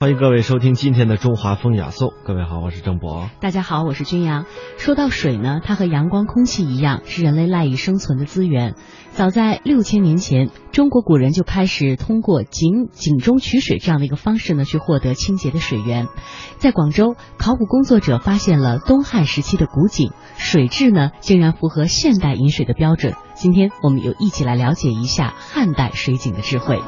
欢迎各位收听今天的中华风雅颂。各位好，我是郑博。大家好，我是君阳。说到水呢，它和阳光、空气一样，是人类赖以生存的资源。早在六千年前，中国古人就开始通过井井中取水这样的一个方式呢，去获得清洁的水源。在广州，考古工作者发现了东汉时期的古井，水质呢竟然符合现代饮水的标准。今天我们又一起来了解一下汉代水井的智慧。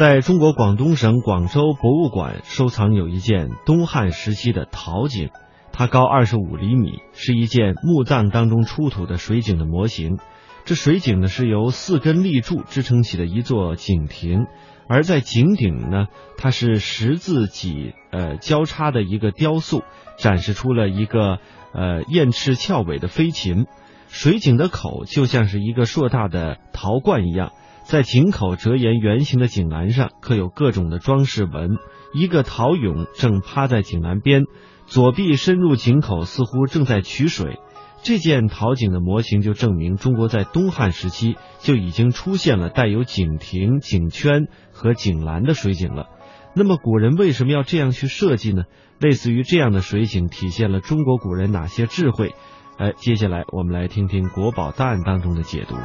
在中国广东省广州博物馆收藏有一件东汉时期的陶井，它高二十五厘米，是一件墓葬当中出土的水井的模型。这水井呢是由四根立柱支撑起的一座井亭，而在井顶呢，它是十字脊呃交叉的一个雕塑，展示出了一个呃燕翅翘尾的飞禽。水井的口就像是一个硕大的陶罐一样。在井口折沿圆形的井栏上刻有各种的装饰纹，一个陶俑正趴在井栏边，左臂伸入井口，似乎正在取水。这件陶井的模型就证明中国在东汉时期就已经出现了带有井亭、井圈和井栏的水井了。那么古人为什么要这样去设计呢？类似于这样的水井体现了中国古人哪些智慧？哎，接下来我们来听听国宝档案当中的解读。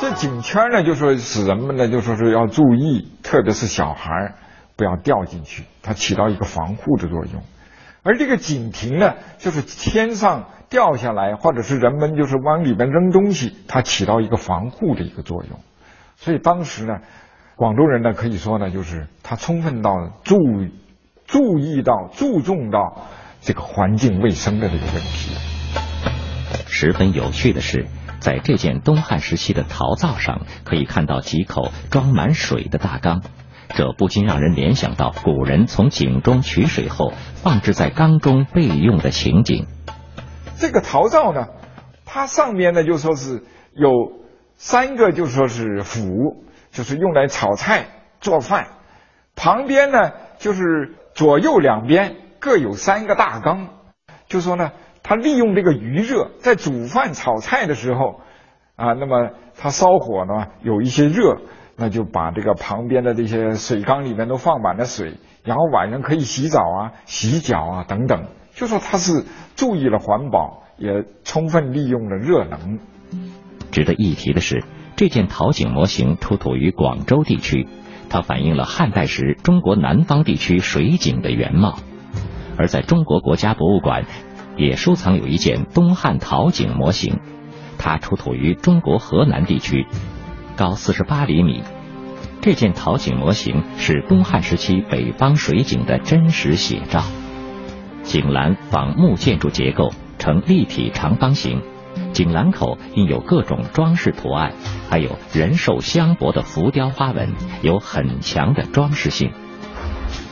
这井圈呢，就说使人们呢，就说是要注意，特别是小孩不要掉进去，它起到一个防护的作用。而这个井亭呢，就是天上掉下来，或者是人们就是往里面扔东西，它起到一个防护的一个作用。所以当时呢，广州人呢可以说呢，就是他充分到注注意到、注重到这个环境卫生的这个问题。十分有趣的是。在这件东汉时期的陶灶上，可以看到几口装满水的大缸，这不禁让人联想到古人从井中取水后放置在缸中备用的情景。这个陶灶呢，它上面呢就说是有三个，就说是釜，就是用来炒菜做饭；旁边呢就是左右两边各有三个大缸，就说呢。他利用这个余热，在煮饭炒菜的时候，啊，那么他烧火呢，有一些热，那就把这个旁边的这些水缸里面都放满了水，然后晚上可以洗澡啊、洗脚啊等等，就说他是注意了环保，也充分利用了热能。值得一提的是，这件陶井模型出土于广州地区，它反映了汉代时中国南方地区水井的原貌，而在中国国家博物馆。也收藏有一件东汉陶井模型，它出土于中国河南地区，高四十八厘米。这件陶井模型是东汉时期北方水井的真实写照。井栏仿木建筑结构，呈立体长方形，井栏口印有各种装饰图案，还有人兽相搏的浮雕花纹，有很强的装饰性。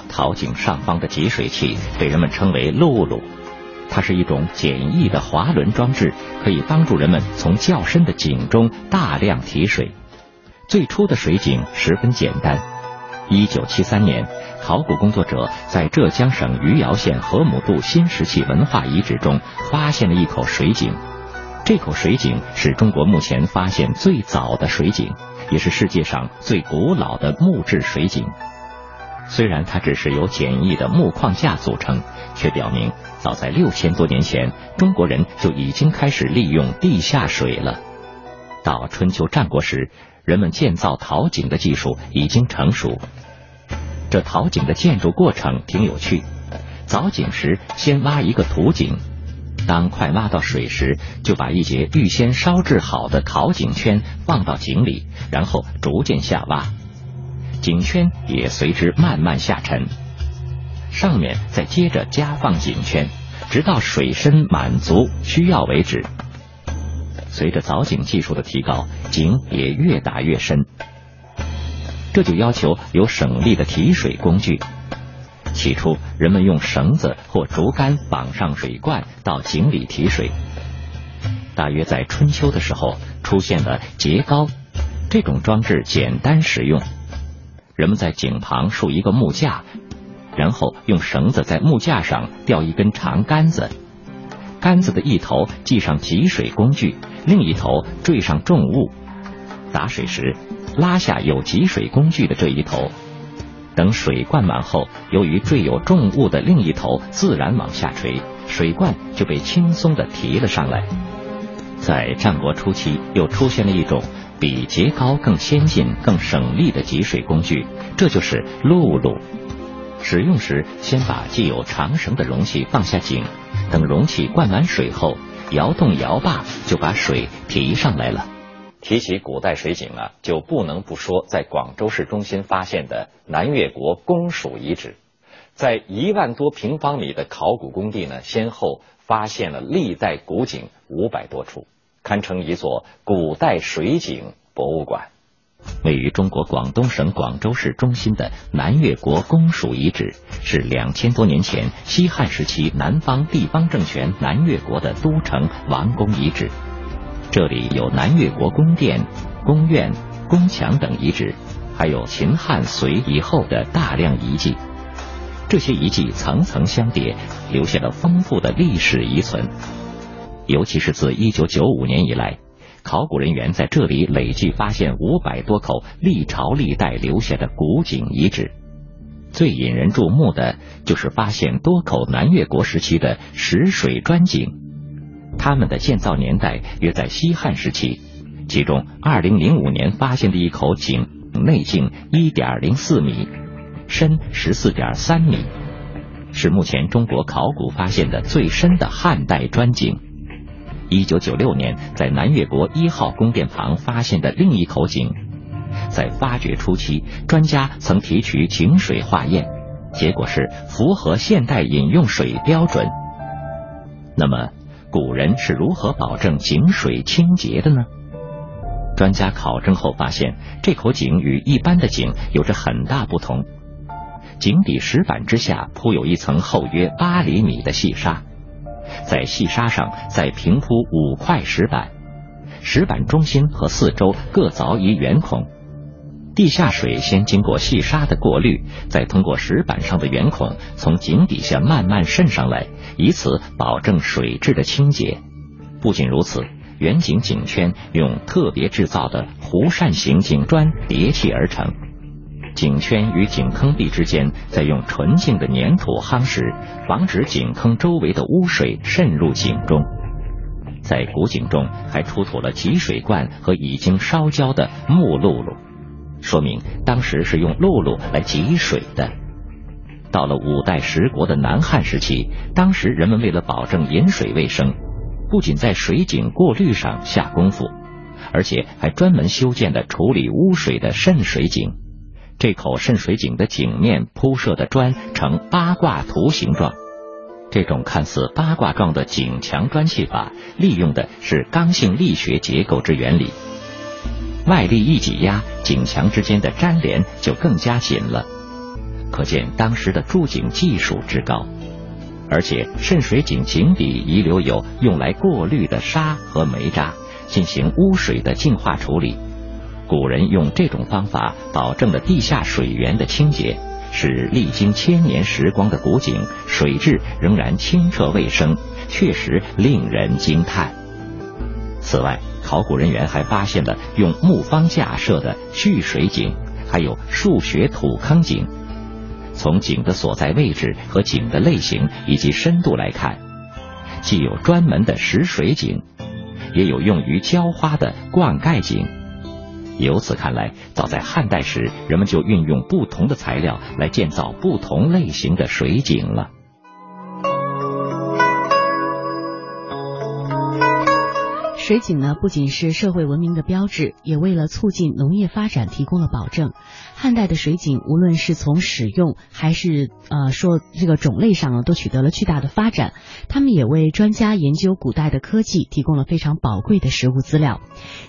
陶井上方的集水器被人们称为辘轳。它是一种简易的滑轮装置，可以帮助人们从较深的井中大量提水。最初的水井十分简单。一九七三年，考古工作者在浙江省余姚县河姆渡新石器文化遗址中发现了一口水井。这口水井是中国目前发现最早的水井，也是世界上最古老的木质水井。虽然它只是由简易的木框架组成，却表明早在六千多年前，中国人就已经开始利用地下水了。到春秋战国时，人们建造陶井的技术已经成熟。这陶井的建筑过程挺有趣。凿井时，先挖一个土井，当快挖到水时，就把一节预先烧制好的陶井圈放到井里，然后逐渐下挖。井圈也随之慢慢下沉，上面再接着加放井圈，直到水深满足需要为止。随着凿井技术的提高，井也越打越深。这就要求有省力的提水工具。起初，人们用绳子或竹竿绑上水罐到井里提水。大约在春秋的时候，出现了节高，这种装置简单实用。人们在井旁竖一个木架，然后用绳子在木架上吊一根长杆子，杆子的一头系上集水工具，另一头坠上重物。打水时拉下有集水工具的这一头，等水灌满后，由于坠有重物的另一头自然往下垂，水罐就被轻松的提了上来。在战国初期，又出现了一种比节高更先进、更省力的集水工具，这就是辘轳。使用时，先把系有长绳的容器放下井，等容器灌满水后，摇动摇把就把水提上来了。提起古代水井啊，就不能不说在广州市中心发现的南越国公署遗址。在一万多平方米的考古工地呢，先后发现了历代古井五百多处，堪称一座古代水井博物馆。位于中国广东省广州市中心的南越国公署遗址，是两千多年前西汉时期南方地方政权南越国的都城王宫遗址。这里有南越国宫殿、宫苑、宫墙等遗址，还有秦汉隋以后的大量遗迹。这些遗迹层层相叠，留下了丰富的历史遗存。尤其是自一九九五年以来。考古人员在这里累计发现五百多口历朝历代留下的古井遗址，最引人注目的就是发现多口南越国时期的石水砖井，他们的建造年代约在西汉时期。其中，二零零五年发现的一口井内径一点零四米，深十四点三米，是目前中国考古发现的最深的汉代砖井。一九九六年，在南越国一号宫殿旁发现的另一口井，在发掘初期，专家曾提取井水化验，结果是符合现代饮用水标准。那么，古人是如何保证井水清洁的呢？专家考证后发现，这口井与一般的井有着很大不同，井底石板之下铺有一层厚约八厘米的细沙。在细沙上再平铺五块石板，石板中心和四周各凿一圆孔，地下水先经过细沙的过滤，再通过石板上的圆孔从井底下慢慢渗上来，以此保证水质的清洁。不仅如此，圆井井圈用特别制造的弧扇形井砖叠砌而成。井圈与井坑壁之间，再用纯净的粘土夯实，防止井坑周围的污水渗入井中。在古井中还出土了集水罐和已经烧焦的木辘轳，说明当时是用辘轳来汲水的。到了五代十国的南汉时期，当时人们为了保证饮水卫生，不仅在水井过滤上下功夫，而且还专门修建了处理污水的渗水井。这口渗水井的井面铺设的砖呈八卦图形状，这种看似八卦状的井墙砖砌法，利用的是刚性力学结构之原理。外力一挤压，井墙之间的粘连就更加紧了，可见当时的筑井技术之高。而且渗水井井底遗留有用来过滤的沙和煤渣，进行污水的净化处理。古人用这种方法保证了地下水源的清洁，使历经千年时光的古井水质仍然清澈卫生，确实令人惊叹。此外，考古人员还发现了用木方架设的蓄水井，还有数学土坑井。从井的所在位置和井的类型以及深度来看，既有专门的食水井，也有用于浇花的灌溉井。由此看来，早在汉代时，人们就运用不同的材料来建造不同类型的水井了。水井呢，不仅是社会文明的标志，也为了促进农业发展提供了保证。汉代的水井，无论是从使用还是呃说这个种类上啊，都取得了巨大的发展。他们也为专家研究古代的科技提供了非常宝贵的实物资料。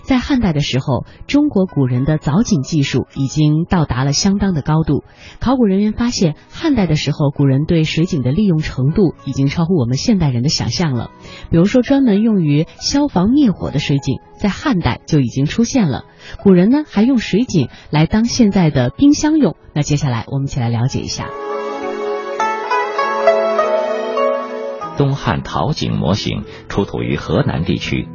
在汉代的时候，中国古人的凿井技术已经到达了相当的高度。考古人员发现，汉代的时候，古人对水井的利用程度已经超乎我们现代人的想象了。比如说，专门用于消防灭火的水井，在汉代就已经出现了。古人呢，还用水井来当现在的冰箱用。那接下来，我们一起来了解一下。东汉陶井模型出土于河南地区，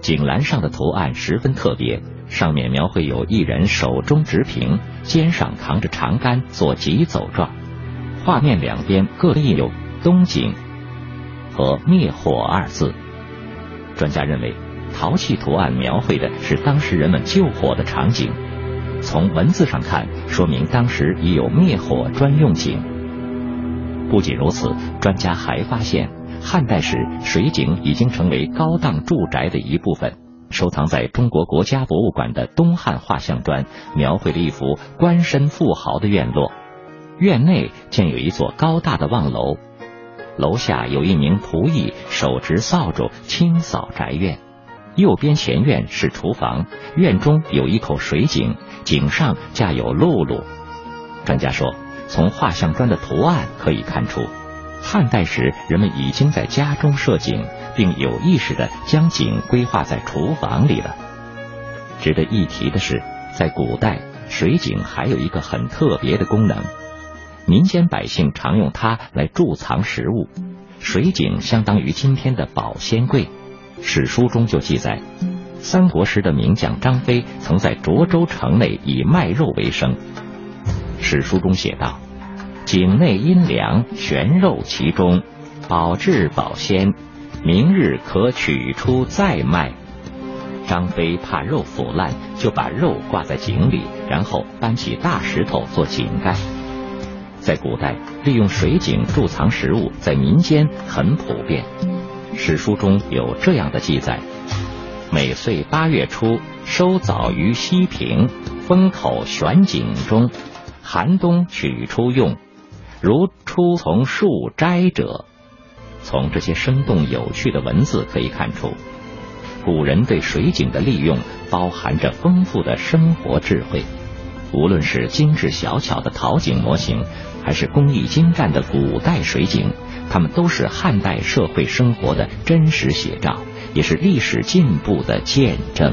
井栏上的图案十分特别，上面描绘有一人手中执瓶，肩上扛着长杆，做疾走状。画面两边各印有“东井”和“灭火”二字。专家认为，陶器图案描绘的是当时人们救火的场景。从文字上看，说明当时已有灭火专用井。不仅如此，专家还发现，汉代时水井已经成为高档住宅的一部分。收藏在中国国家博物馆的东汉画像砖，描绘了一幅官绅富豪的院落。院内建有一座高大的望楼，楼下有一名仆役手执扫帚清扫宅院。右边前院是厨房，院中有一口水井，井上架有辘轳。专家说，从画像砖的图案可以看出，汉代时人们已经在家中设井，并有意识的将井规划在厨房里了。值得一提的是，在古代，水井还有一个很特别的功能，民间百姓常用它来贮藏食物。水井相当于今天的保鲜柜。史书中就记载，三国时的名将张飞曾在涿州城内以卖肉为生。史书中写道：“井内阴凉，悬肉其中，保质保鲜，明日可取出再卖。”张飞怕肉腐烂，就把肉挂在井里，然后搬起大石头做井盖。在古代，利用水井贮藏食物，在民间很普遍。史书中有这样的记载：每岁八月初，收枣于西平，封口悬井中，寒冬取出用。如初从树摘者。从这些生动有趣的文字可以看出，古人对水井的利用包含着丰富的生活智慧。无论是精致小巧的陶景模型，还是工艺精湛的古代水井。它们都是汉代社会生活的真实写照，也是历史进步的见证。